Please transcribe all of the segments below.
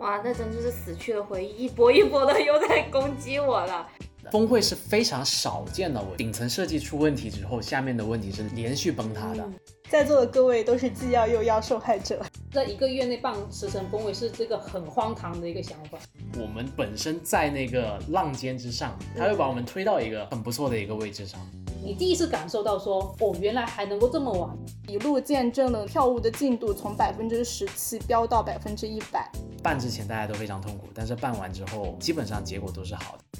哇，那真就是死去的回忆，一波一波的又在攻击我了。峰会是非常少见的，我顶层设计出问题之后，下面的问题是连续崩塌的。在座的各位都是既要又要受害者，在一个月内办十层峰会是这个很荒唐的一个想法。我们本身在那个浪尖之上，他会把我们推到一个很不错的一个位置上。你第一次感受到说，哦，原来还能够这么玩，一路见证了跳舞的进度从百分之十七飙到百分之一百。办之前大家都非常痛苦，但是办完之后，基本上结果都是好的。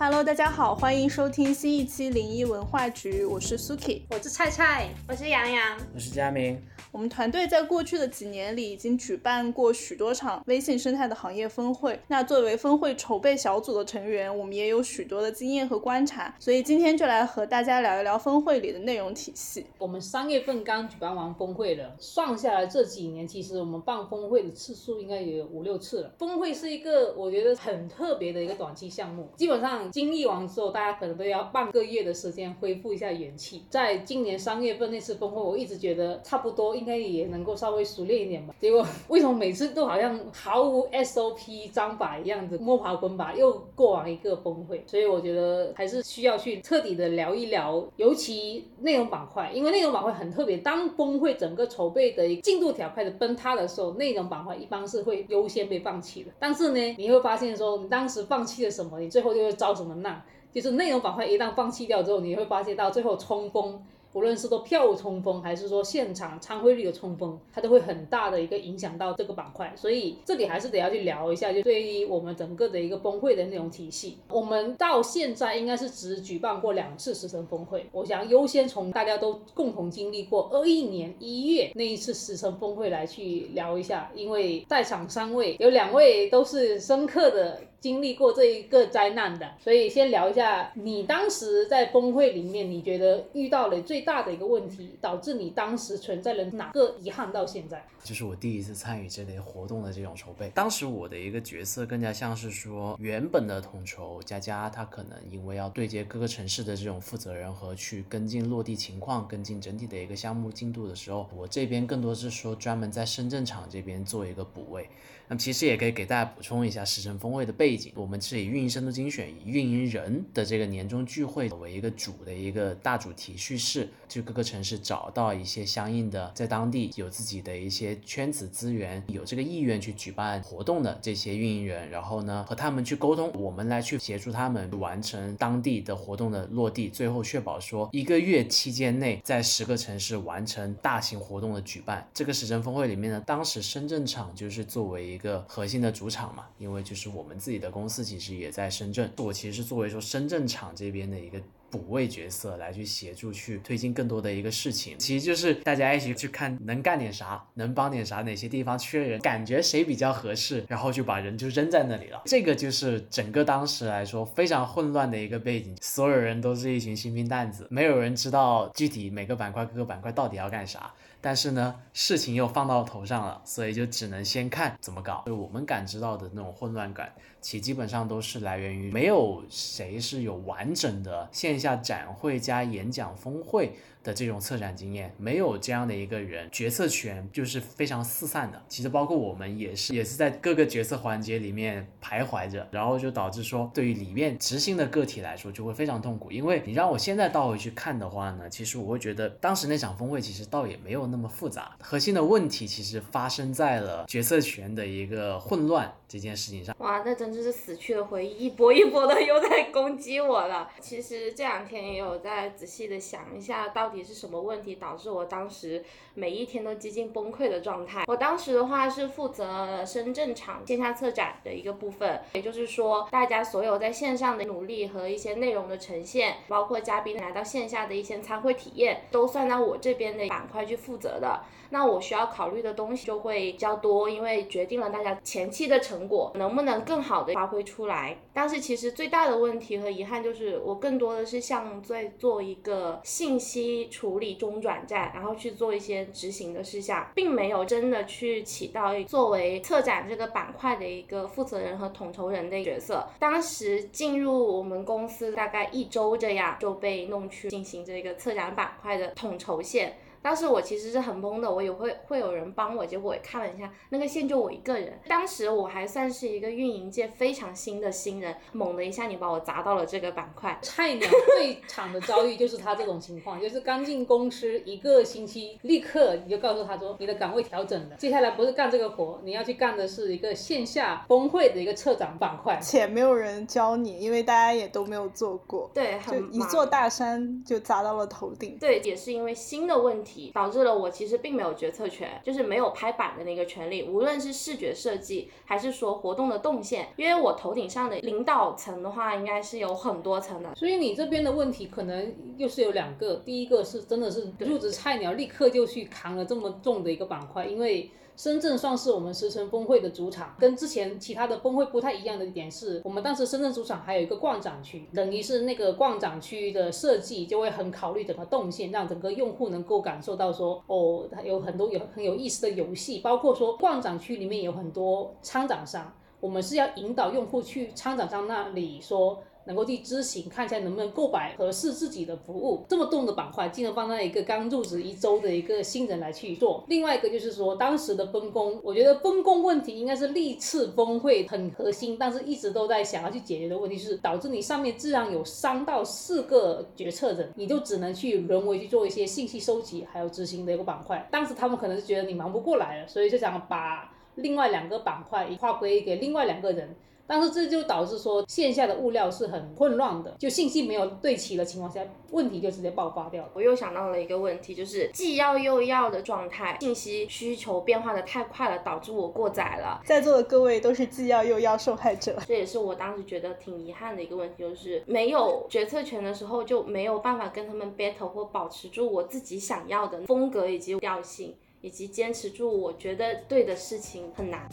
Hello，大家好，欢迎收听新一期零一文化局，我是 Suki，我是菜菜，我是杨洋，我是佳明。我们团队在过去的几年里已经举办过许多场微信生态的行业峰会。那作为峰会筹备小组的成员，我们也有许多的经验和观察，所以今天就来和大家聊一聊峰会里的内容体系。我们三月份刚举办完峰会了，算下来这几年，其实我们办峰会的次数应该也有五六次了。峰会是一个我觉得很特别的一个短期项目，基本上经历完之后，大家可能都要半个月的时间恢复一下元气。在今年三月份那次峰会，我一直觉得差不多应该也能够。稍微熟练一点吧，结果为什么每次都好像毫无 SOP 章法一样子摸爬滚打又过完一个峰会？所以我觉得还是需要去彻底的聊一聊，尤其内容板块，因为内容板块很特别。当峰会整个筹备的进度条开始崩塌的时候，内容板块一般是会优先被放弃的。但是呢，你会发现说你当时放弃了什么，你最后就会遭什么难。就是内容板块一旦放弃掉之后，你会发现到最后冲锋。无论是说票务冲锋，还是说现场参会率的冲锋，它都会很大的一个影响到这个板块。所以这里还是得要去聊一下，就对于我们整个的一个峰会的内容体系，我们到现在应该是只举办过两次十层峰会。我想优先从大家都共同经历过二一年一月那一次十层峰会来去聊一下，因为在场三位有两位都是深刻的。经历过这一个灾难的，所以先聊一下你当时在峰会里面，你觉得遇到了最最大的一个问题，导致你当时存在了哪个遗憾到现在？就是我第一次参与这类活动的这种筹备，当时我的一个角色更加像是说，原本的统筹佳佳，他可能因为要对接各个城市的这种负责人和去跟进落地情况、跟进整体的一个项目进度的时候，我这边更多是说专门在深圳场这边做一个补位。那么其实也可以给大家补充一下时辰风味的背景，我们是以运营深度精选、以运营人的这个年终聚会为一个主的一个大主题叙事，去各个城市找到一些相应的在当地有自己的一些圈子资源、有这个意愿去举办活动的这些运营人，然后呢和他们去沟通，我们来去协助他们完成当地的活动的落地，最后确保说一个月期间内在十个城市完成大型活动的举办。这个时政峰会里面呢，当时深圳场就是作为一个核心的主场嘛，因为就是我们自己的公司其实也在深圳，我其实是作为说深圳场这边的一个补位角色来去协助去推进更多的一个事情，其实就是大家一起去看能干点啥，能帮点啥，哪些地方缺人，感觉谁比较合适，然后就把人就扔在那里了。这个就是整个当时来说非常混乱的一个背景，所有人都是一群新兵蛋子，没有人知道具体每个板块各个板块到底要干啥。但是呢，事情又放到头上了，所以就只能先看怎么搞。就我们感知到的那种混乱感，其基本上都是来源于没有谁是有完整的线下展会加演讲峰会。的这种策展经验，没有这样的一个人，决策权就是非常四散的。其实包括我们也是，也是在各个决策环节里面徘徊着，然后就导致说，对于里面执行的个体来说就会非常痛苦。因为你让我现在倒回去看的话呢，其实我会觉得当时那场峰会其实倒也没有那么复杂，核心的问题其实发生在了决策权的一个混乱这件事情上。哇，那真就是死去的回忆，一波一波的又在攻击我了。其实这两天也有在仔细的想一下，到底。是什么问题导致我当时每一天都接近崩溃的状态？我当时的话是负责深圳场线下策展的一个部分，也就是说，大家所有在线上的努力和一些内容的呈现，包括嘉宾来到线下的一些参会体验，都算到我这边的板块去负责的。那我需要考虑的东西就会比较多，因为决定了大家前期的成果能不能更好的发挥出来。但是其实最大的问题和遗憾就是，我更多的是像在做一个信息处理中转站，然后去做一些执行的事项，并没有真的去起到作为策展这个板块的一个负责人和统筹人的角色。当时进入我们公司大概一周这样，就被弄去进行这个策展板块的统筹线。当时我其实是很懵的，我也会会有人帮我，结果我看了一下，那个线就我一个人。当时我还算是一个运营界非常新的新人，猛的一下你把我砸到了这个板块。菜鸟最惨的遭遇就是他这种情况，就是刚进公司一个星期，立刻你就告诉他说你的岗位调整了，接下来不是干这个活，你要去干的是一个线下峰会的一个策展板块。且没有人教你，因为大家也都没有做过，对，就一座大山就砸到了头顶。对，也是因为新的问题，导致了我其实并没有决策权，就是没有拍板的那个权利。无论是视觉设计，还是说活动的动线，因为我头顶上的领导层的话，应该是有很多层的。所以你这边的问题可能又是有两个，第一个是真的是入职菜鸟，立刻就去扛了这么重的一个板块，因为。深圳算是我们石城峰会的主场，跟之前其他的峰会不太一样的一点是，我们当时深圳主场还有一个逛展区，等于是那个逛展区的设计就会很考虑整个动线，让整个用户能够感受到说，哦，它有很多有很有意思的游戏，包括说逛展区里面有很多参展商，我们是要引导用户去参展商那里说。能够去知行，看一下能不能购买合适自己的服务。这么重的板块，竟然放在一个刚入职一周的一个新人来去做。另外一个就是说，当时的分工，我觉得分工问题应该是历次峰会很核心，但是一直都在想要去解决的问题，是导致你上面自然有三到四个决策人，你就只能去人为去做一些信息收集还有执行的一个板块。当时他们可能是觉得你忙不过来了，所以就想把另外两个板块划归给另外两个人。但是这就导致说线下的物料是很混乱的，就信息没有对齐的情况下，问题就直接爆发掉了。我又想到了一个问题，就是既要又要的状态，信息需求变化的太快了，导致我过载了。在座的各位都是既要又要受害者。这也是我当时觉得挺遗憾的一个问题，就是没有决策权的时候，就没有办法跟他们 battle 或保持住我自己想要的风格以及调性，以及坚持住我觉得对的事情很难。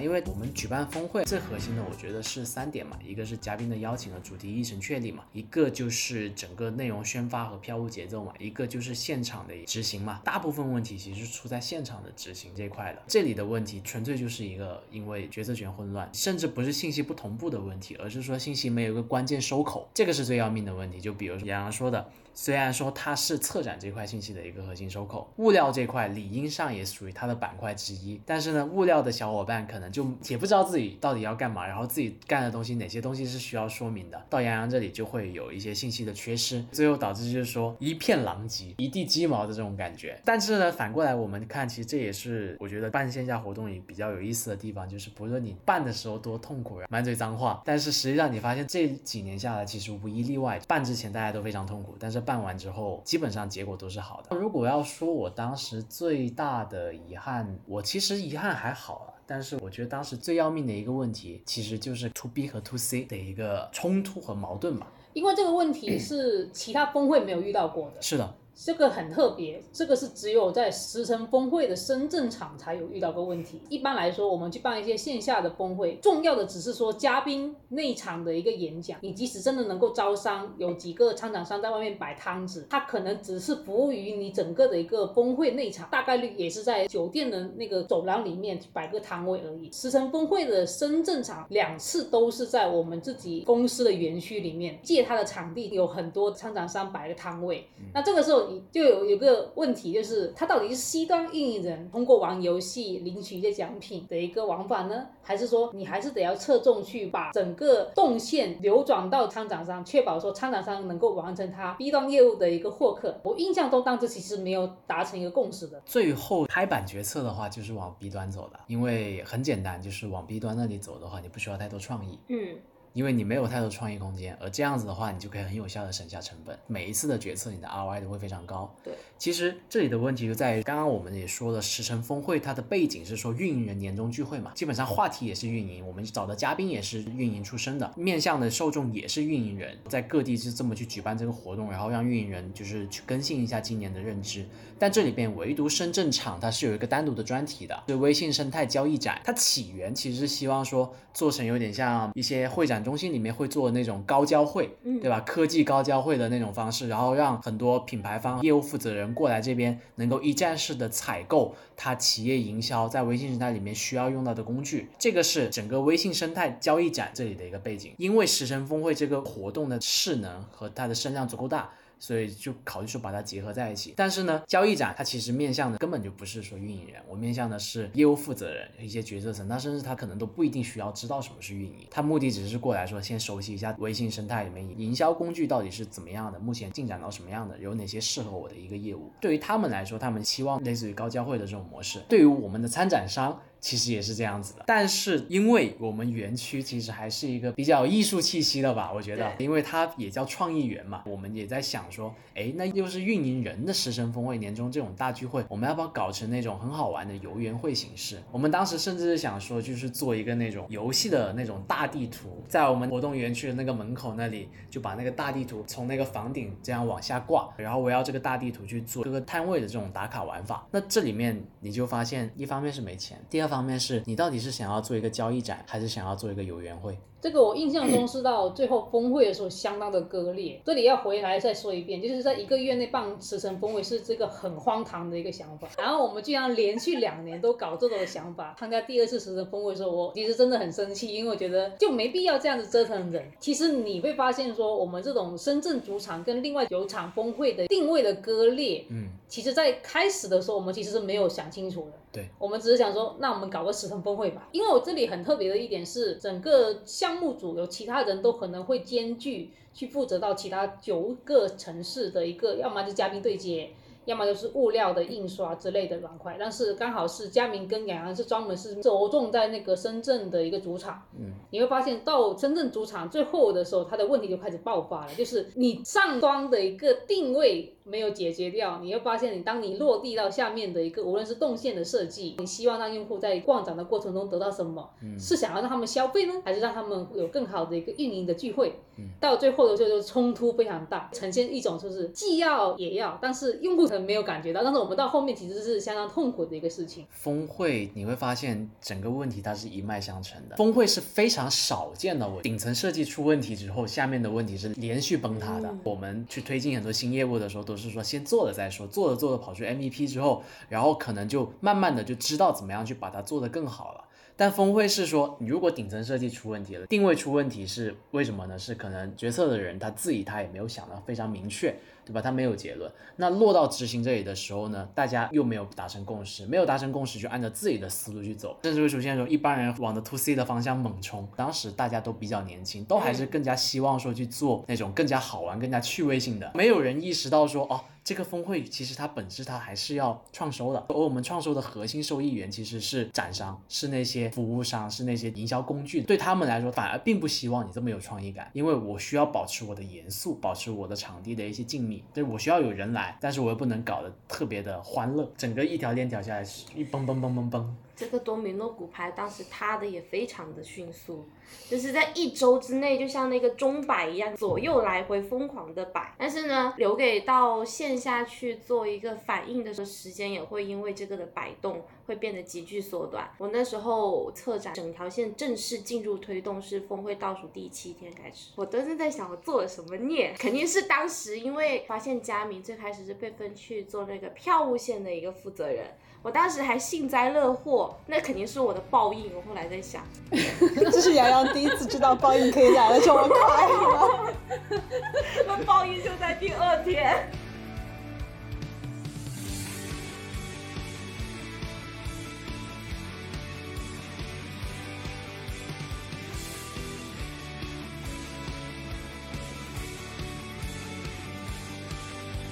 因为我们举办峰会最核心的，我觉得是三点嘛，一个是嘉宾的邀请和主题议程确立嘛，一个就是整个内容宣发和票务节奏嘛，一个就是现场的执行嘛。大部分问题其实是出在现场的执行这一块的，这里的问题纯粹就是一个因为决策权混乱，甚至不是信息不同步的问题，而是说信息没有一个关键收口，这个是最要命的问题。就比如说杨洋说的。虽然说它是策展这块信息的一个核心收口，物料这块理应上也属于它的板块之一，但是呢，物料的小伙伴可能就也不知道自己到底要干嘛，然后自己干的东西哪些东西是需要说明的，到杨洋这里就会有一些信息的缺失，最后导致就是说一片狼藉、一地鸡毛的这种感觉。但是呢，反过来我们看，其实这也是我觉得办线下活动里比较有意思的地方，就是不论你办的时候多痛苦，满嘴脏话，但是实际上你发现这几年下来，其实无一例外，办之前大家都非常痛苦，但是办完之后，基本上结果都是好的。如果要说我当时最大的遗憾，我其实遗憾还好了。但是我觉得当时最要命的一个问题，其实就是 to B 和 to C 的一个冲突和矛盾吧。因为这个问题是其他峰会没有遇到过的。是的。这个很特别，这个是只有在石城峰会的深圳场才有遇到过问题。一般来说，我们去办一些线下的峰会，重要的只是说嘉宾内场的一个演讲。你即使真的能够招商，有几个参展商在外面摆摊子，他可能只是服务于你整个的一个峰会内场，大概率也是在酒店的那个走廊里面摆个摊位而已。石城峰会的深圳场两次都是在我们自己公司的园区里面借他的场地，有很多参展商摆个摊位。那这个时候。就有有个问题，就是他到底是 C 端运营人通过玩游戏领取一些奖品的一个玩法呢，还是说你还是得要侧重去把整个动线流转到参展商，确保说参展商能够完成他 B 端业务的一个获客？我印象中当时其实没有达成一个共识的。最后拍板决策的话，就是往 B 端走的，因为很简单，就是往 B 端那里走的话，你不需要太多创意。嗯。因为你没有太多创意空间，而这样子的话，你就可以很有效的省下成本。每一次的决策，你的 ROI 都会非常高。对，其实这里的问题就在于，刚刚我们也说了，石城峰会它的背景是说运营人年终聚会嘛，基本上话题也是运营，我们找的嘉宾也是运营出身的，面向的受众也是运营人，在各地是这么去举办这个活动，然后让运营人就是去更新一下今年的认知。但这里边唯独深圳场它是有一个单独的专题的，是微信生态交易展。它起源其实是希望说做成有点像一些会展中心里面会做那种高交会，嗯对吧？科技高交会的那种方式，然后让很多品牌方业务负责人过来这边，能够一站式的采购他企业营销在微信生态里面需要用到的工具。这个是整个微信生态交易展这里的一个背景。因为食神峰会这个活动的势能和它的声量足够大。所以就考虑说把它结合在一起。但是呢，交易展它其实面向的根本就不是说运营人，我面向的是业务负责人一些决策层，他甚至他可能都不一定需要知道什么是运营，他目的只是过来说先熟悉一下微信生态里面营销工具到底是怎么样的，目前进展到什么样的，有哪些适合我的一个业务。对于他们来说，他们期望类似于高交会的这种模式。对于我们的参展商。其实也是这样子的，但是因为我们园区其实还是一个比较艺术气息的吧，我觉得，因为它也叫创意园嘛，我们也在想说，哎，那又是运营人的师生峰会年终这种大聚会，我们要不要搞成那种很好玩的游园会形式？我们当时甚至是想说，就是做一个那种游戏的那种大地图，在我们活动园区的那个门口那里，就把那个大地图从那个房顶这样往下挂，然后围绕这个大地图去做各个摊位的这种打卡玩法。那这里面你就发现，一方面是没钱，第二方面是你到底是想要做一个交易展，还是想要做一个游园会？这个我印象中是到最后峰会的时候相当的割裂。这里要回来再说一遍，就是在一个月内办驰骋峰会是这个很荒唐的一个想法。然后我们居然连续两年都搞这种想法。参加第二次驰骋峰会的时候，我其实真的很生气，因为我觉得就没必要这样子折腾人。其实你会发现说，我们这种深圳主场跟另外有场峰会的定位的割裂，嗯，其实在开始的时候我们其实是没有想清楚的。对，我们只是想说，那我们搞个十层峰会吧。因为我这里很特别的一点是，整个项目组有其他人都可能会兼具去负责到其他九个城市的一个，要么就嘉宾对接。要么就是物料的印刷之类的板块，但是刚好是佳明跟杨洋是专门是着重在那个深圳的一个主场，嗯，你会发现到深圳主场最后的时候，它的问题就开始爆发了，就是你上端的一个定位没有解决掉，你会发现你当你落地到下面的一个无论是动线的设计，你希望让用户在逛展的过程中得到什么，嗯是想要让他们消费呢，还是让他们有更好的一个运营的聚会？嗯到最后的时候就冲突非常大，呈现一种就是既要也要，但是用户可能没有感觉到，但是我们到后面其实是相当痛苦的一个事情。峰会你会发现整个问题它是一脉相承的，峰会是非常少见的我，顶层设计出问题之后，下面的问题是连续崩塌的。嗯我们去推进很多新业务的时候，都不是说先做了再说，做着做着跑出 MVP 之后，然后可能就慢慢的就知道怎么样去把它做得更好了。但峰会是说，你如果顶层设计出问题了，定位出问题是为什么呢？是可能决策的人他自己他也没有想到非常明确，对吧？他没有结论。那落到执行这里的时候呢，大家又没有达成共识，没有达成共识就按照自己的思路去走，甚至会出现说一般人往的 to C 的方向猛冲。当时大家都比较年轻，都还是更加希望说去做那种更加好玩、更加趣味性的，没有人意识到说哦。这个峰会其实它本质它还是要创收的，而我们创收的核心受益源其实是展商，是那些服务商，是那些营销工具。对他们来说，反而并不希望你这么有创意感，因为我需要保持我的严肃，保持我的场地的一些静谧，就是我需要有人来，但是我又不能搞得特别的欢乐，整个一条链条下来，一蹦蹦蹦蹦蹦。这个多米诺骨牌当时塌的也非常的迅速，就是在一周之内，就像那个钟摆一样，左右来回疯狂的摆。但是呢，留给到线下去做一个反应的时时间，也会因为这个的摆动会变得急剧缩短。我那时候策展整条线正式进入推动是峰会倒数第七天开始，我都是在想我做了什么孽，肯定是当时因为发现佳明最开始是被分去做那个票务线的一个负责人。我当时还幸灾乐祸，那肯定是我的报应。我后来在想，这是洋洋第一次知道报应可以来的这么快吗？那报应就在第二天。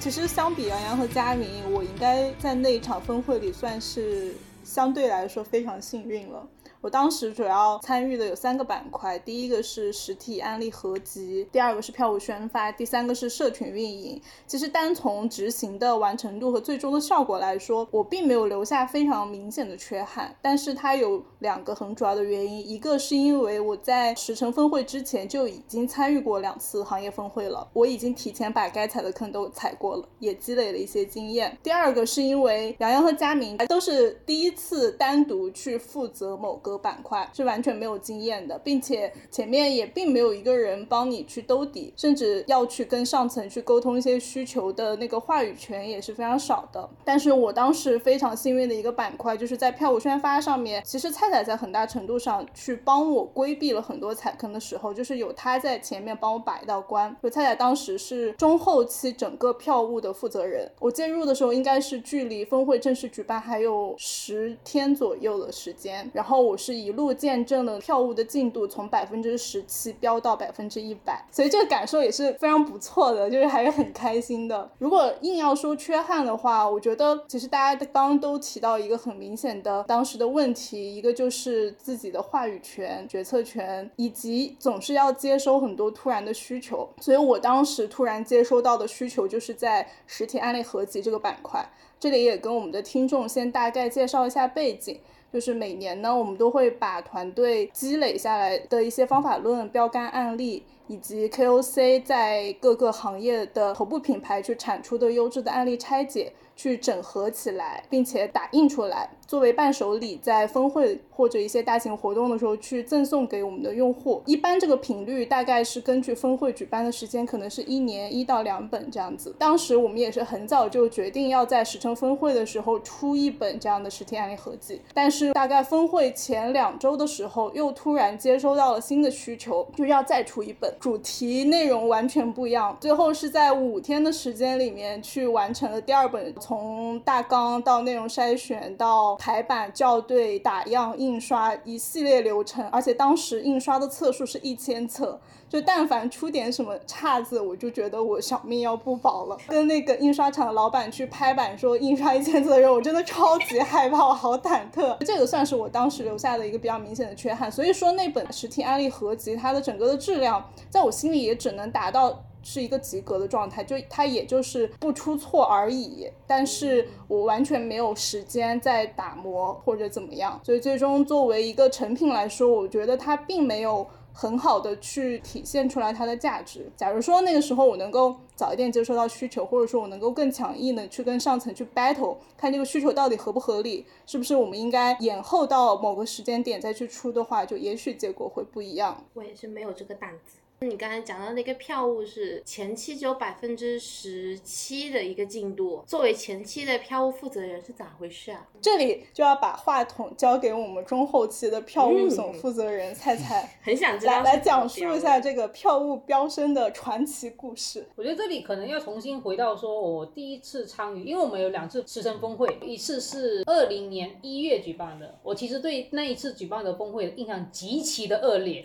其实相比杨洋和佳明，我应该在那一场峰会里算是相对来说非常幸运了。我当时主要参与的有三个板块，第一个是实体案例合集，第二个是票务宣发，第三个是社群运营。其实单从执行的完成度和最终的效果来说，我并没有留下非常明显的缺憾。但是它有两个很主要的原因，一个是因为我在十城峰会之前就已经参与过两次行业峰会了，我已经提前把该踩的坑都踩过了，也积累了一些经验。第二个是因为杨洋和佳明都是第一次单独去负责某个板块是完全没有经验的，并且前面也并没有一个人帮你去兜底，甚至要去跟上层去沟通一些需求的那个话语权也是非常少的。但是我当时非常幸运的一个板块，就是在票务宣发上面，其实菜菜在很大程度上去帮我规避了很多踩坑的时候，就是有他在前面帮我把一道关。就菜菜当时是中后期整个票务的负责人，我介入的时候应该是距离峰会正式举办还有十天左右的时间，然后我是一路见证了票务的进度从百分之十七飙到百分之一百，所以这个感受也是非常不错的，就是还是很开心的。如果硬要说缺憾的话，我觉得其实大家刚刚都提到一个很明显的当时的问题，一个就是自己的话语权、决策权，以及总是要接收很多突然的需求。所以我当时突然接收到的需求，就是在实体案例合集这个板块。这里也跟我们的听众先大概介绍一下背景，就是每年呢，我们都会把团队积累下来的一些方法论、标杆案例，以及 KOC 在各个行业的头部品牌去产出的优质的案例拆解。去整合起来，并且打印出来，作为伴手礼，在峰会或者一些大型活动的时候去赠送给我们的用户。一般这个频率大概是根据峰会举办的时间，可能是一年一到两本这样子。当时我们也是很早就决定要在十城峰会的时候出一本这样的实体案例合集，但是大概峰会前两周的时候，又突然接收到了新的需求，就要再出一本，主题内容完全不一样。最后是在五天的时间里面去完成了第二本。从大纲到内容筛选到排版校对打样印刷一系列流程，而且当时印刷的册数是一千册，就但凡出点什么岔子，我就觉得我小命要不保了。跟那个印刷厂的老板去拍板说印刷一千册的时候，我真的超级害怕，我好忐忑。这个算是我当时留下的一个比较明显的缺憾。所以说那本实体案例合集，它的整个的质量，在我心里也只能达到。是一个及格的状态，就它也就是不出错而已，但是我完全没有时间在打磨或者怎么样，所以最终作为一个成品来说，我觉得它并没有很好的去体现出来它的价值。假如说那个时候我能够早一点接收到需求，或者说我能够更强硬的去跟上层去 battle，看这个需求到底合不合理，是不是我们应该延后到某个时间点再去出的话，就也许结果会不一样。我也是没有这个胆子。你刚才讲到那个票务是前期只有百分之十七的一个进度，作为前期的票务负责人是咋回事啊？这里就要把话筒交给我们中后期的票务总负责人菜菜，很想知道来来讲述一下这个票务飙升的传奇故事。我觉得这里可能要重新回到说，我第一次参与，因为我们有两次师生峰会，一次是二零年一月举办的，我其实对那一次举办的峰会印象极其的恶劣。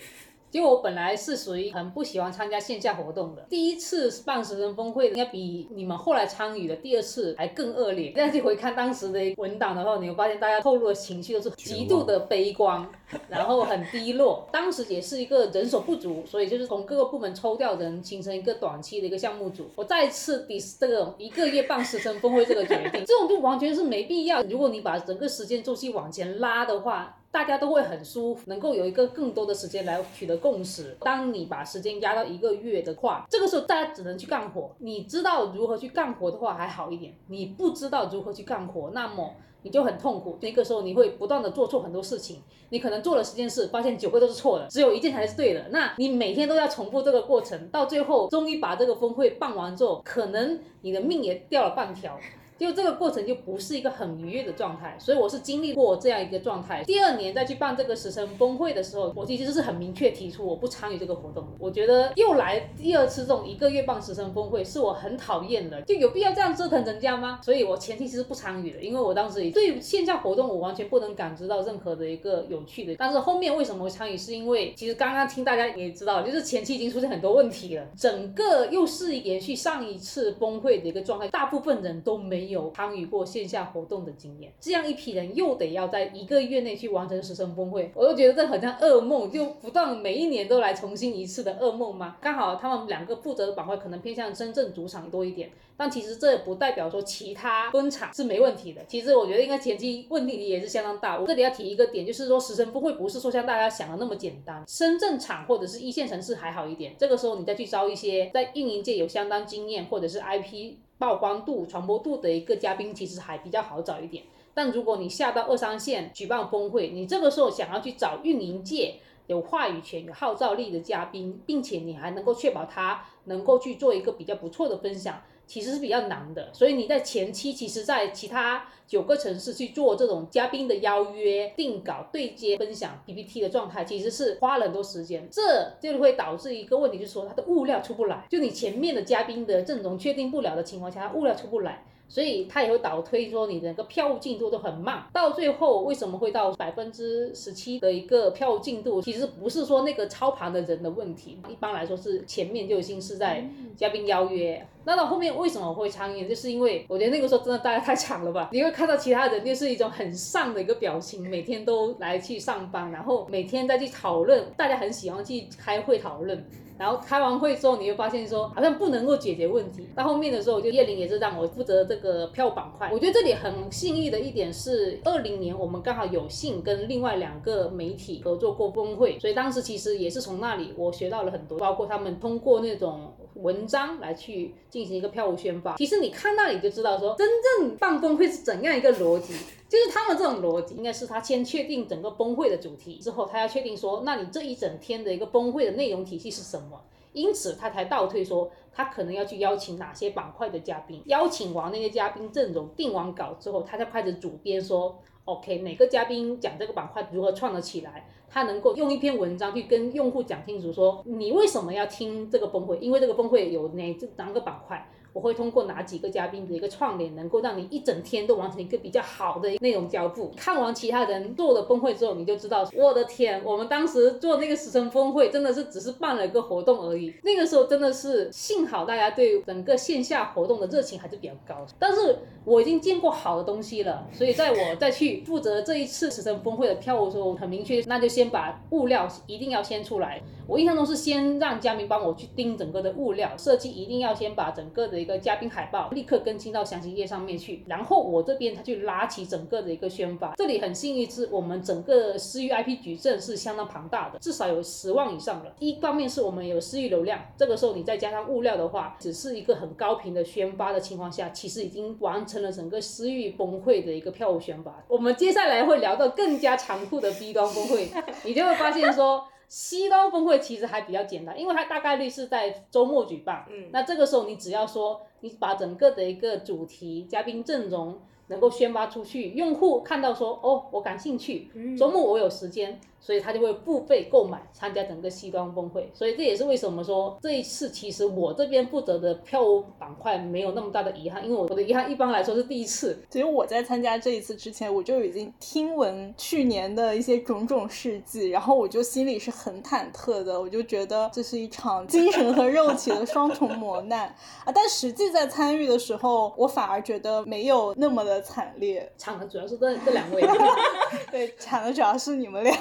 结果我本来是属于很不喜欢参加线下活动的，第一次办十人峰会应该比你们后来参与的第二次还更恶劣。但是回看当时的文档的话，你会发现大家透露的情绪都是极度的悲观，然后很低落。当时也是一个人手不足，所以就是从各个部门抽调人，形成一个短期的一个项目组。我再次 dis 这个一个月办十人峰会这个决定，这种就完全是没必要。如果你把整个时间周期往前拉的话。大家都会很舒服，能够有一个更多的时间来取得共识。当你把时间压到一个月的话，这个时候大家只能去干活。你知道如何去干活的话还好一点，你不知道如何去干活，那么你就很痛苦。那个时候你会不断的做错很多事情，你可能做了十件事，发现九个都是错的，只有一件才是对的。那你每天都要重复这个过程，到最后终于把这个峰会办完之后，可能你的命也掉了半条。就这个过程就不是一个很愉悦的状态，所以我是经历过这样一个状态。第二年再去办这个时辰峰会的时候，我其实是很明确提出我不参与这个活动。我觉得又来第二次这种一个月办时辰峰会，是我很讨厌的，就有必要这样折腾人家吗？所以我前期其实不参与的，因为我当时对线下活动我完全不能感知到任何的一个有趣的。但是后面为什么会参与，是因为其实刚刚听大家也知道，就是前期已经出现很多问题了，整个又是延续上一次峰会的一个状态，大部分人都没有参与过。线下活动的经验，这样一批人又得要在一个月内去完成十生峰会，我就觉得这很像噩梦，就不断每一年都来重新一次的噩梦吗？刚好他们两个负责的板块可能偏向深圳主场多一点，但其实这不代表说其他分场是没问题的。其实我觉得应该前期问题也是相当大。我这里要提一个点，就是说十生峰会不是说像大家想的那么简单，深圳场或者是一线城市还好一点，这个时候你再去招一些在运营界有相当经验或者是 IP。曝光度、传播度的一个嘉宾，其实还比较好找一点。但如果你下到二三线举办峰会，你这个时候想要去找运营界有话语权、有号召力的嘉宾，并且你还能够确保他能够去做一个比较不错的分享，其实是比较难的。所以你在前期，其实在其他九个城市去做这种嘉宾的邀约、定稿、对接、分享 PPT 的状态，其实是花了很多时间。这就会导致一个问题，就是说它的物料出不来。就你前面的嘉宾的阵容确定不了的情况下，它物料出不来。所以它也会倒推说你整个票务进度都很慢，到最后为什么会到百分之十七的一个票务进度？其实不是说那个操盘的人的问题，一般来说是前面就已经是在嘉宾邀约。那到后面为什么会参与？就是因为我觉得那个时候真的大家太抢了吧？你会看到其他人就是一种很丧的一个表情，每天都来去上班，然后每天再去讨论，大家很喜欢去开会讨论。然后开完会之后，你会发现说好像不能够解决问题。到后面的时候，就叶玲也是让我负责这个票板块。我觉得这里很幸运的一点是，二零年我们刚好有幸跟另外两个媒体合作过峰会，所以当时其实也是从那里我学到了很多，包括他们通过那种文章来去进行一个票务宣发。其实你看那里就知道说，真正办峰会是怎样一个逻辑。就是他们这种逻辑，应该是他先确定整个崩会的主题之后，他要确定说，那你这一整天的一个崩会的内容体系是什么？因此他才倒退说，他可能要去邀请哪些板块的嘉宾，邀请完那些嘉宾阵容，定完稿之后，他才开始主编说，OK，哪个嘉宾讲这个板块如何创得起来，他能够用一篇文章去跟用户讲清楚说，你为什么要听这个峰会？因为这个峰会有哪这哪个板块？我会通过哪几个嘉宾的一个串联，能够让你一整天都完成一个比较好的内容交付。看完其他人做的峰会之后，你就知道，我的天，我们当时做那个十城峰会，真的是只是办了一个活动而已。那个时候真的是幸好大家对整个线下活动的热情还是比较高。但是我已经见过好的东西了，所以在我再去负责这一次十城峰会的票务的时候，很明确，那就先把物料一定要先出来。我印象中是先让嘉宾帮我去盯整个的物料设计，一定要先把整个的一个嘉宾海报立刻更新到详情页上面去，然后我这边他去拉起整个的一个宣发。这里很幸运是，我们整个私域 IP 矩阵是相当庞大的，至少有十万以上了。一方面是我们有私域流量，这个时候你再加上物料的话，只是一个很高频的宣发的情况下，其实已经完成了整个私域崩溃的一个票务宣发。我们接下来会聊到更加残酷的 B 端崩溃，你就会发现说。西端峰会其实还比较简单，因为它大概率是在周末举办。嗯，那这个时候你只要说，你把整个的一个主题、嘉宾阵容能够宣发出去，用户看到说，哦，我感兴趣，周末我有时间。所以他就会付费购买参加整个西端峰会，所以这也是为什么说这一次其实我这边负责的票务板块没有那么大的遗憾，因为我的遗憾一般来说是第一次。其实我在参加这一次之前，我就已经听闻去年的一些种种事迹，然后我就心里是很忐忑的，我就觉得这是一场精神和肉体的双重磨难啊。但实际在参与的时候，我反而觉得没有那么的惨烈。惨的主要是这这两位，对，惨的主要是你们俩。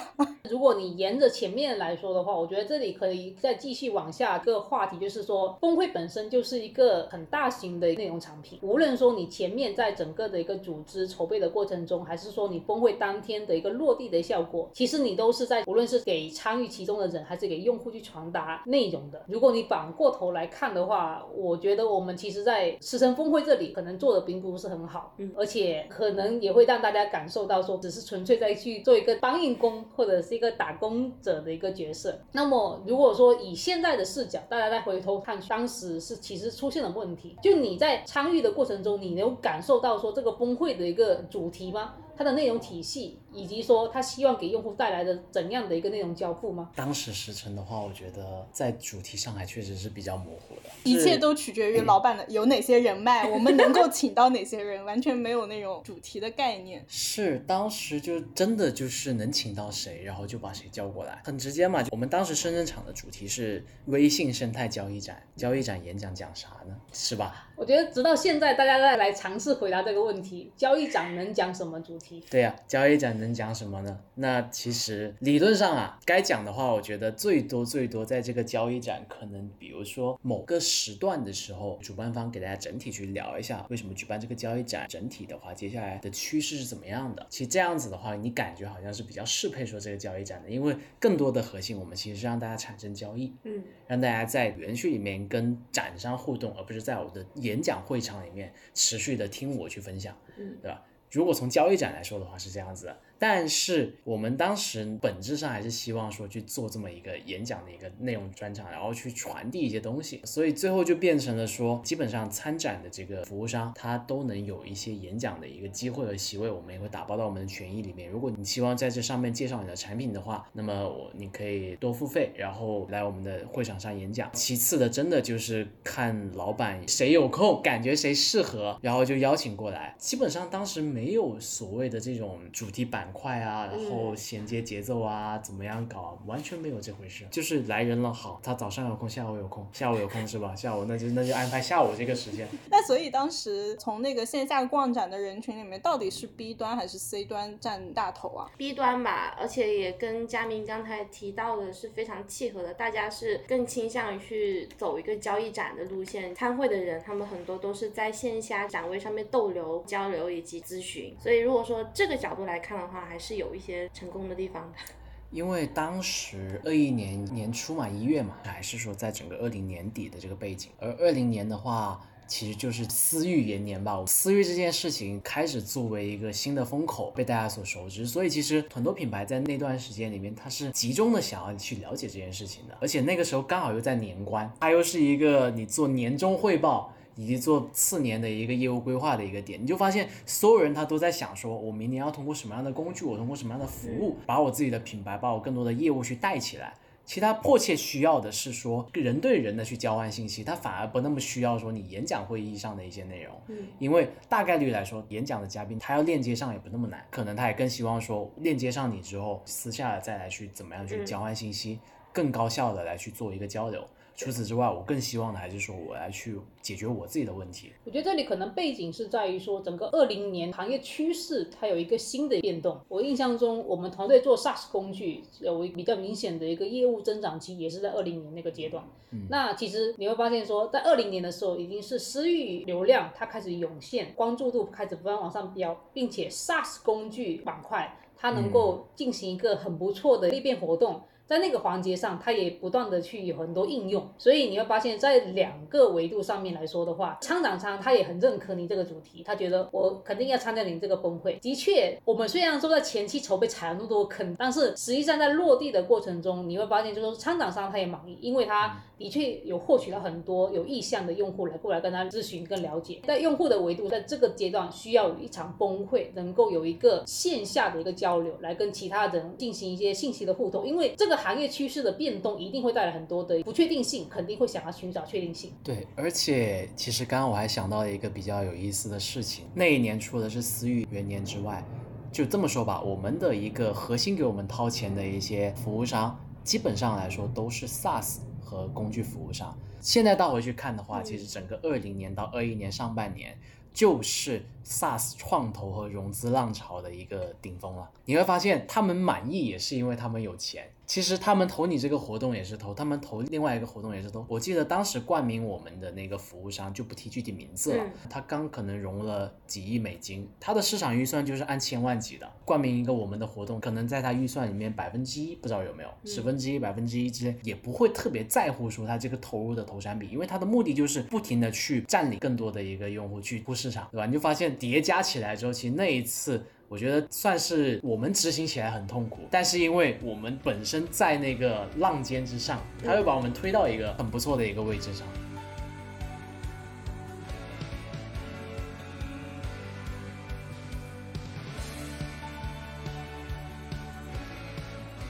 如果你沿着前面来说的话，我觉得这里可以再继续往下个话题，就是说峰会本身就是一个很大型的内容产品。无论说你前面在整个的一个组织筹备的过程中，还是说你峰会当天的一个落地的效果，其实你都是在无论是给参与其中的人，还是给用户去传达内容的。如果你反过头来看的话，我觉得我们其实在师生峰会这里可能做的并不是很好，嗯，而且可能也会让大家感受到说，只是纯粹在去做一个搬运工，或者是一个。打工者的一个角色。那么，如果说以现在的视角，大家再回头看，当时是其实出现了问题。就你在参与的过程中，你能感受到说这个崩溃的一个主题吗？它的内容体系，以及说他希望给用户带来的怎样的一个内容交付吗？当时时辰的话，我觉得在主题上还确实是比较模糊的。一切都取决于老板的有哪些人脉，我们能够请到哪些人，完全没有那种主题的概念。是当时就真的就是能请到谁，然后就把谁叫过来，很直接嘛。我们当时深圳场的主题是微信生态交易展，交易展演讲讲啥呢？是吧？我觉得直到现在，大家再来尝试回答这个问题，交易展能讲什么主题？期。对呀、交易展能讲什么呢？那其实理论上啊，该讲的话，我觉得最多最多在这个交易展，可能比如说某个时段的时候，主办方给大家整体去聊一下为什么举办这个交易展，整体的话，接下来的趋势是怎么样的。其实这样子的话，你感觉好像是比较适配说这个交易展的，因为更多的核心，我们其实是让大家产生交易，嗯，让大家在园区里面跟展商互动，而不是在我的演讲会场里面持续的听我去分享，嗯，对吧？如果从交易展来说的话是这样子，但是我们当时本质上还是希望说去做这么一个演讲的一个内容专场，然后去传递一些东西，所以最后就变成了说，基本上参展的这个服务商他都能有一些演讲的一个机会和席位，我们也会打包到我们的权益里面。如果你希望在这上面介绍你的产品的话，那么我你可以多付费，然后来我们的会场上演讲。其次的，真的就是看老板谁有空，感觉谁适合，然后就邀请过来。基本上当时没有所谓的这种主题版板块啊，然后衔接节奏啊，怎么样搞啊，完全没有这回事。就是来人了，好，他早上有空，下午有空，下午有空是吧？下午那就那就安排下午这个时间。那所以当时从那个线下逛展的人群里面，到底是 B 端还是 C 端占大头啊？B 端吧，而且也跟佳明刚才提到的是非常契合的，大家是更倾向于去走一个交易展的路线。参会的人，他们很多都是在线下展位上面逗留、交流以及咨询，所以如果说这个角度来看的话，还是有一些成功的地方的。因为当时二一年年初嘛，一月嘛，还是说在整个二零年底的这个背景，而二零年的话。其实就是私域元年吧，私域这件事情开始作为一个新的风口被大家所熟知，所以其实很多品牌在那段时间里面，它是集中的想要去了解这件事情的，而且那个时候刚好又在年关，它又是一个你做年终汇报。以及做次年的一个业务规划的一个点，你就发现所有人他都在想说，我明年要通过什么样的工具，我通过什么样的服务，把我自己的品牌，把我更多的业务去带起来。其他迫切需要的是说人对人的去交换信息，他反而不那么需要说你演讲会议上的一些内容，嗯，因为大概率来说，演讲的嘉宾他要链接上也不那么难，可能他也更希望说链接上你之后，私下再来去怎么样去嗯交换信息，更高效的来去做一个交流。除此之外，我更希望的还是说我来去解决我自己的问题。我觉得这里可能背景是在于说，整个二零年行业趋势它有一个新的变动。我印象中，我们团队做 SaaS 工具有比较明显的一个业务增长期，也是在二零年那个阶段。那其实你会发现说，在二零年的时候，已经是私域流量它开始涌现，关注度开始不断往上飙，并且 SaaS 工具板块它能够进行一个很不错的裂变活动。在那个环节上，它也不断的去有很多应用，所以你会发现在两个维度上面来说的话，参展商他也很认可你这个主题，他觉得我肯定要参加你这个峰会。的确，我们虽然说在前期筹备踩了那么多坑，但是实际上在落地的过程中，你会发现就是说参展商他也满意，因为他的确有获取到很多有意向的用户来过来跟他咨询跟了解。在用户的维度，在这个阶段需要有一场峰会，能够有一个线下的一个交流，来跟其他人进行一些信息的互动，因为这个。行业趋势的变动一定会带来很多的不确定性，肯定会想要寻找确定性。对，而且其实刚刚我还想到了一个比较有意思的事情，那一年除了是思域元年之外，就这么说吧，我们的一个核心给我们掏钱的一些服务商，基本上来说都是 SaaS 和工具服务商。现在倒回去看的话，其实整个二零年到二一年上半年。就是 SaaS 创投和融资浪潮的一个顶峰了。你会发现，他们满意也是因为他们有钱。其实他们投你这个活动也是投，他们投另外一个活动也是投。我记得当时冠名我们的那个服务商就不提具体名字了，嗯他刚可能融了几亿美金，他的市场预算就是按千万级的。冠名一个我们的活动，可能在他预算里面百分之一不知道有没有，十分之一、百分之一之类，也不会特别在乎说他这个投入的投产比，因为他的目的就是不停的去占领更多的一个用户，去铺市场，对吧？你就发现叠加起来之后，其实那一次。我觉得算是我们执行起来很痛苦，但是因为我们本身在那个浪尖之上，它会把我们推到一个很不错的一个位置上。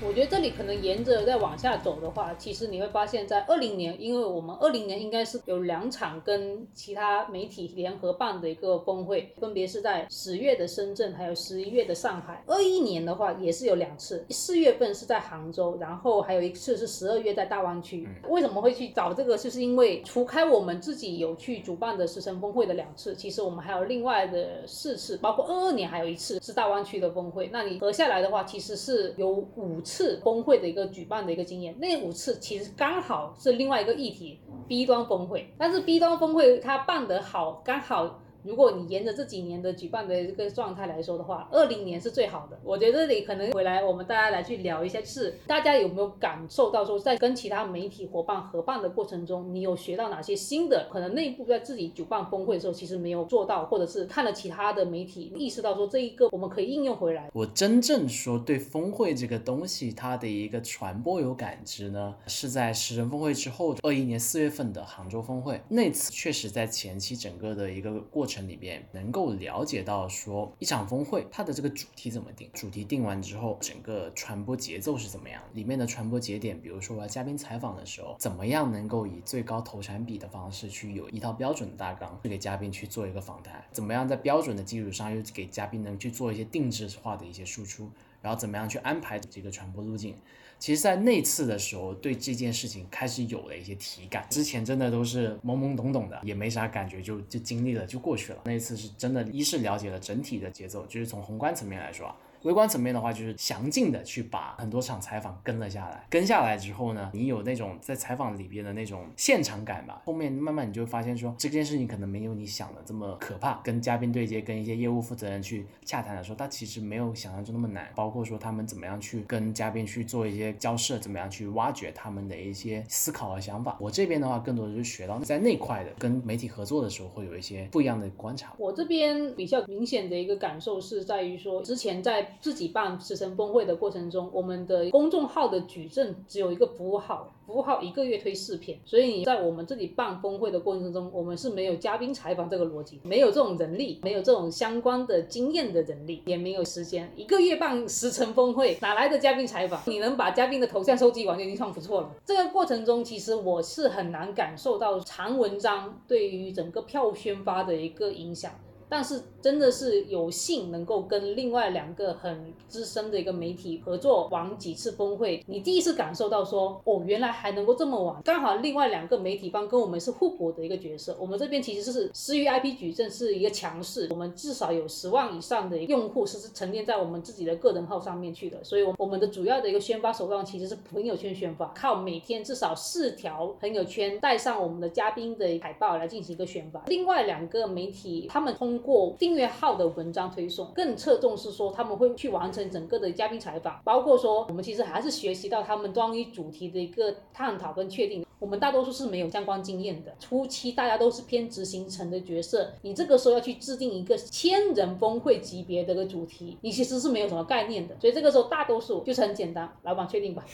我觉得这里可能沿着再往下走的话，其实你会发现在二零年，因为我们二零年应该是有两场跟其他媒体联合办的一个峰会，分别是在十月的深圳，还有十一月的上海。二一年的话也是有两次，四月份是在杭州，然后还有一次是十二月在大湾区。为什么会去找这个？就是因为除开我们自己有去主办的时辰峰会的两次，其实我们还有另外的四次，包括二二年还有一次是大湾区的峰会。那你合下来的话，其实是有五次次峰会的一个举办的一个经验。那五次其实刚好是另外一个议题，B 端峰会。但是 B 端峰会它办得好，刚好。如果你沿着这几年的举办的这个状态来说的话，二零年是最好的。我觉得这里可能回来，我们大家来去聊一下，是大家有没有感受到说，在跟其他媒体伙伴合办的过程中，你有学到哪些新的？可能内部在自己举办峰会的时候，其实没有做到，或者是看了其他的媒体，意识到说这一个我们可以应用回来。我真正说对峰会这个东西它的一个传播有感知呢，是在时人峰会之后，二一年四月份的杭州峰会那次，确实在前期整个的一个过程里边，能够了解到说一场峰会它的这个主题怎么定，主题定完之后，整个传播节奏是怎么样，里面的传播节点，比如说嘉宾采访的时候，怎么样能够以最高投产比的方式去有一套标准的大纲，去给嘉宾去做一个访谈，怎么样在标准的基础上又给嘉宾能去做一些定制化的一些输出，然后怎么样去安排这个传播路径。其实，在那次的时候，对这件事情开始有了一些体感。之前真的都是懵懵懂懂的，也没啥感觉，就就经历了就过去了。那一次是真的，一是了解了整体的节奏，就是从宏观层面来说啊。微观层面的话，就是详尽的去把很多场采访跟了下来。跟下来之后呢，你有那种在采访里边的那种现场感吧。后面慢慢你就发现说，这件事情可能没有你想的这么可怕。跟嘉宾对接，跟一些业务负责人去洽谈的时候，他其实没有想象中那么难。包括说他们怎么样去跟嘉宾去做一些交涉，怎么样去挖掘他们的一些思考和想法。我这边的话，更多的是学到在那块的跟媒体合作的时候，会有一些不一样的观察。我这边比较明显的一个感受是在于说，之前在自己办十城峰会的过程中，我们的公众号的矩阵只有一个服务号，服务号一个月推四篇，所以你在我们这里办峰会的过程中，我们是没有嘉宾采访这个逻辑，没有这种人力，没有这种相关的经验的人力，也没有时间，一个月办时辰峰会，哪来的嘉宾采访？你能把嘉宾的头像收集完就已经算不错了。这个过程中，其实我是很难感受到长文章对于整个票宣发的一个影响。但是真的是有幸能够跟另外两个很资深的一个媒体合作完几次峰会，你第一次感受到说，哦，原来还能够这么玩。刚好另外两个媒体方跟我们是互补的一个角色。我们这边其实是私域 IP 矩阵是一个强势，我们至少有十万以上的用户是沉淀在我们自己的个人号上面去的，所以，我我们的主要的一个宣发手段其实是朋友圈宣发，靠每天至少四条朋友圈带上我们的嘉宾的海报来进行一个宣发。另外两个媒体他们通过订阅号的文章推送，更侧重是说他们会去完成整个的嘉宾采访，包括说我们其实还是学习到他们关于主题的一个探讨跟确定。我们大多数是没有相关经验的，初期大家都是偏执行层的角色，你这个时候要去制定一个千人峰会级别的个主题，你其实是没有什么概念的，所以这个时候大多数就是很简单，老板确定吧，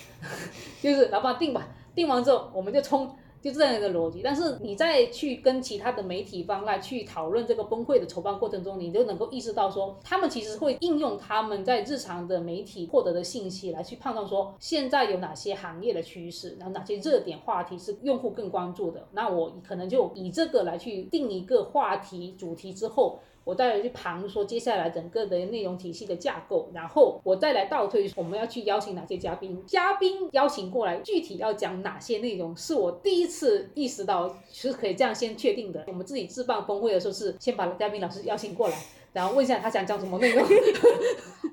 就是老板定吧，定完之后我们就冲。就这样一个逻辑，但是你再去跟其他的媒体方来去讨论这个崩溃的筹办过程中，你就能够意识到说，他们其实会应用他们在日常的媒体获得的信息来去判断说，现在有哪些行业的趋势，然后哪些热点话题是用户更关注的，那我可能就以这个来去定一个话题主题之后。我再来去盘说接下来整个的内容体系的架构，然后我再来倒推我们要去邀请哪些嘉宾，嘉宾邀请过来具体要讲哪些内容，是我第一次意识到是可以这样先确定的。我们自己自办峰会的时候是先把嘉宾老师邀请过来。然后问一下他想讲什么内容。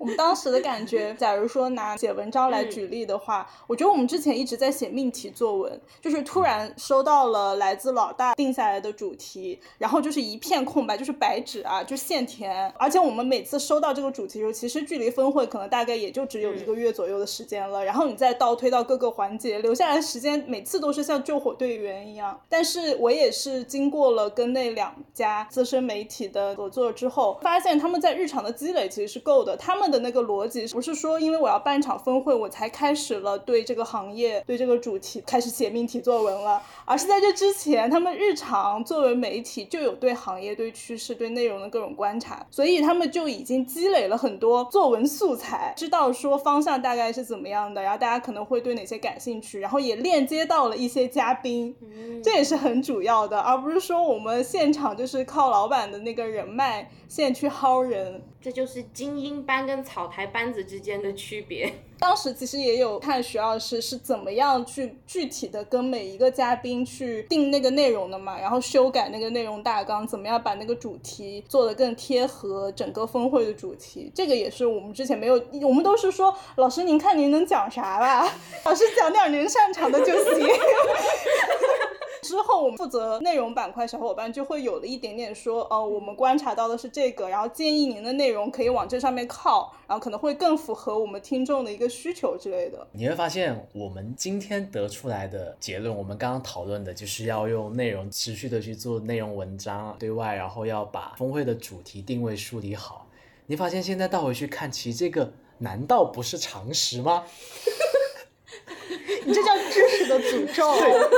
我们当时的感觉，假如说拿写文章来举例的话，我觉得我们之前一直在写命题作文，就是突然收到了来自老大定下来的主题，然后就是一片空白，就是白纸啊，就现填。而且我们每次收到这个主题的时候，其实距离峰会可能大概也就只有一个月左右的时间了。然后你再倒推到各个环节，留下来时间每次都是像救火队员一样。但是我也是经过了跟那两家资深媒体的合作之后，发。发现他们在日常的积累其实是够的。他们的那个逻辑不是说因为我要办场峰会，我才开始了对这个行业、对这个主题开始写命题作文了，而是在这之前，他们日常作为媒体就有对行业、对趋势、对内容的各种观察，所以他们就已经积累了很多作文素材，知道说方向大概是怎么样的，然后大家可能会对哪些感兴趣，然后也链接到了一些嘉宾，这也是很主要的，而不是说我们现场就是靠老板的那个人脉现去薅人。这就是精英班跟草台班子之间的区别。当时其实也有看徐老师是怎么样去具体的跟每一个嘉宾去定那个内容的嘛，然后修改那个内容大纲，怎么样把那个主题做得更贴合整个峰会的主题。这个也是我们之前没有，我们都是说老师您看您能讲啥吧，老师讲点您擅长的就行。之后，我们负责内容板块小伙伴就会有了一点点说，呃，我们观察到的是这个，然后建议您的内容可以往这上面靠，然后可能会更符合我们听众的一个需求之类的。你会发现，我们今天得出来的结论，我们刚刚讨论的就是要用内容持续的去做内容文章对外，然后要把峰会的主题定位梳理好。你发现现在倒回去看，其实这个难道不是常识吗？你这叫知识的诅咒。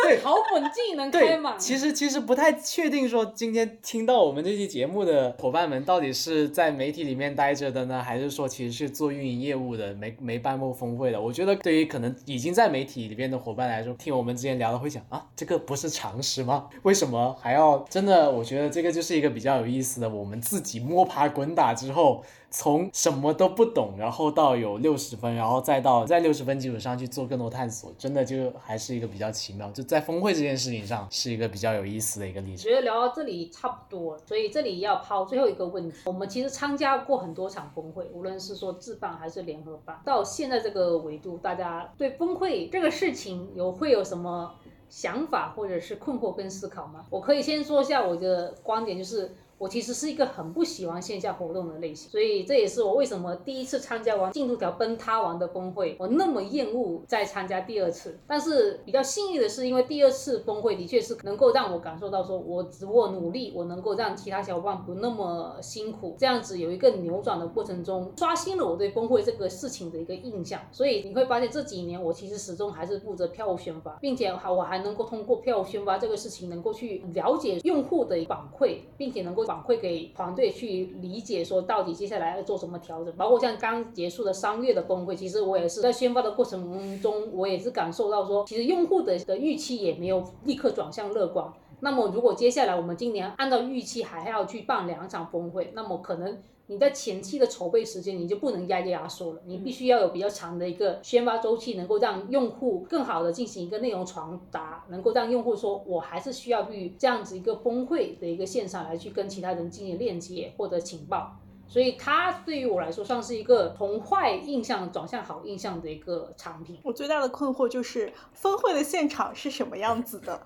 对，好本技能开嘛。其实其实不太确定说今天听到我们这期节目的伙伴们到底是在媒体里面待着的呢，还是说其实是做运营业务的，没没办过峰会的。我觉得对于可能已经在媒体里面的伙伴来说，听我们之前聊的会想啊，这个不是常识吗？为什么还要真的？我觉得这个就是一个比较有意思的，我们自己摸爬滚打之后。从什么都不懂，然后到有六十分，然后再到在六十分基础上去做更多探索，真的就还是一个比较奇妙。就在峰会这件事情上，是一个比较有意思的一个例子。觉得聊到这里差不多，所以这里要抛最后一个问题。我们其实参加过很多场峰会，无论是说自办还是联合办，到现在这个维度，大家对峰会这个事情有会有什么想法或者是困惑跟思考吗？我可以先说一下我的观点，就是。我其实是一个很不喜欢线下活动的类型，所以这也是我为什么第一次参加完进度条崩塌完的峰会，我那么厌恶再参加第二次。但是比较幸运的是，因为第二次峰会的确是能够让我感受到，说我只我努力，我能够让其他小伙伴不那么辛苦，这样子有一个扭转的过程中，刷新了我对峰会这个事情的一个印象。所以你会发现这几年我其实始终还是负责票务宣发，并且我还能够通过票务宣发这个事情，能够去了解用户的反馈，并且能够。反馈给团队去理解，说到底接下来要做什么调整，包括像刚结束的三月的峰会，其实我也是在宣发的过程中，我也是感受到说，其实用户的的预期也没有立刻转向乐观。那么如果接下来我们今年按照预期还要去办两场峰会，那么可能。你在前期的筹备时间，你就不能压压缩了，你必须要有比较长的一个宣发周期，能够让用户更好的进行一个内容传达，能够让用户说，我还是需要去这样子一个峰会的一个线上来去跟其他人进行链接或者情报。所以它对于我来说，算是一个从坏印象转向好印象的一个产品。我最大的困惑就是峰会的现场是什么样子的？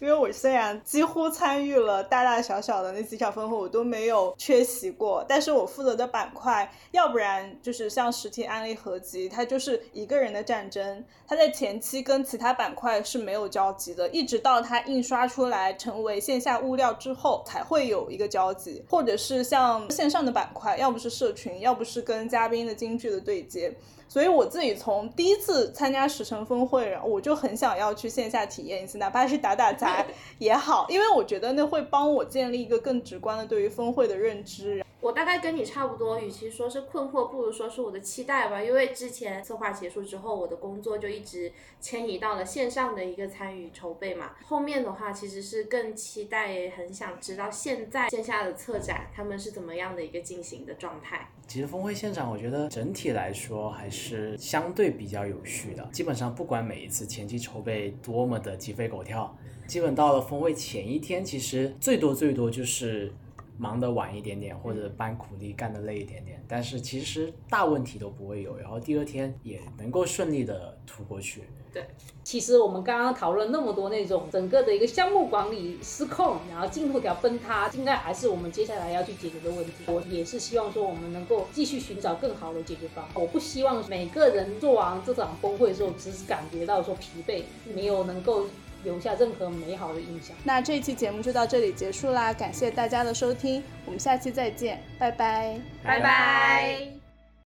因为我虽然几乎参与了大大小小的那几场峰会，我都没有缺席过。但是我负责的板块，要不然就是像实体案例合集，它就是一个人的战争，它在前期跟其他板块是没有交集的，一直到它印刷出来成为线下物料之后，才会有一个交集，或者是像线上的板块。要不是社群，要不是跟嘉宾的京剧的对接，所以我自己从第一次参加十城峰会，我就很想要去线下体验一次，哪怕是打打杂 也好，因为我觉得那会帮我建立一个更直观的对于峰会的认知。我大概跟你差不多，与其说是困惑，不如说是我的期待吧。因为之前策划结束之后，我的工作就一直迁移到了线上的一个参与筹备嘛。后面的话，其实是更期待，很想知道现在线下的策展他们是怎么样的一个进行的状态。其实峰会现场，我觉得整体来说还是相对比较有序的。基本上不管每一次前期筹备多么的鸡飞狗跳，基本到了峰会前一天，其实最多最多就是。忙得晚一点点，或者搬苦力干得累一点点，但是其实大问题都不会有，然后第二天也能够顺利的突过去。对，其实我们刚刚讨论那么多那种整个的一个项目管理失控，然后进度条崩塌，应该还是我们接下来要去解决的问题。我也是希望说我们能够继续寻找更好的解决方案。我不希望每个人做完这场峰会的时候，只是感觉到说疲惫，没有能够。留下任何美好的印象。那这一期节目就到这里结束啦，感谢大家的收听，我们下期再见，拜拜。拜拜。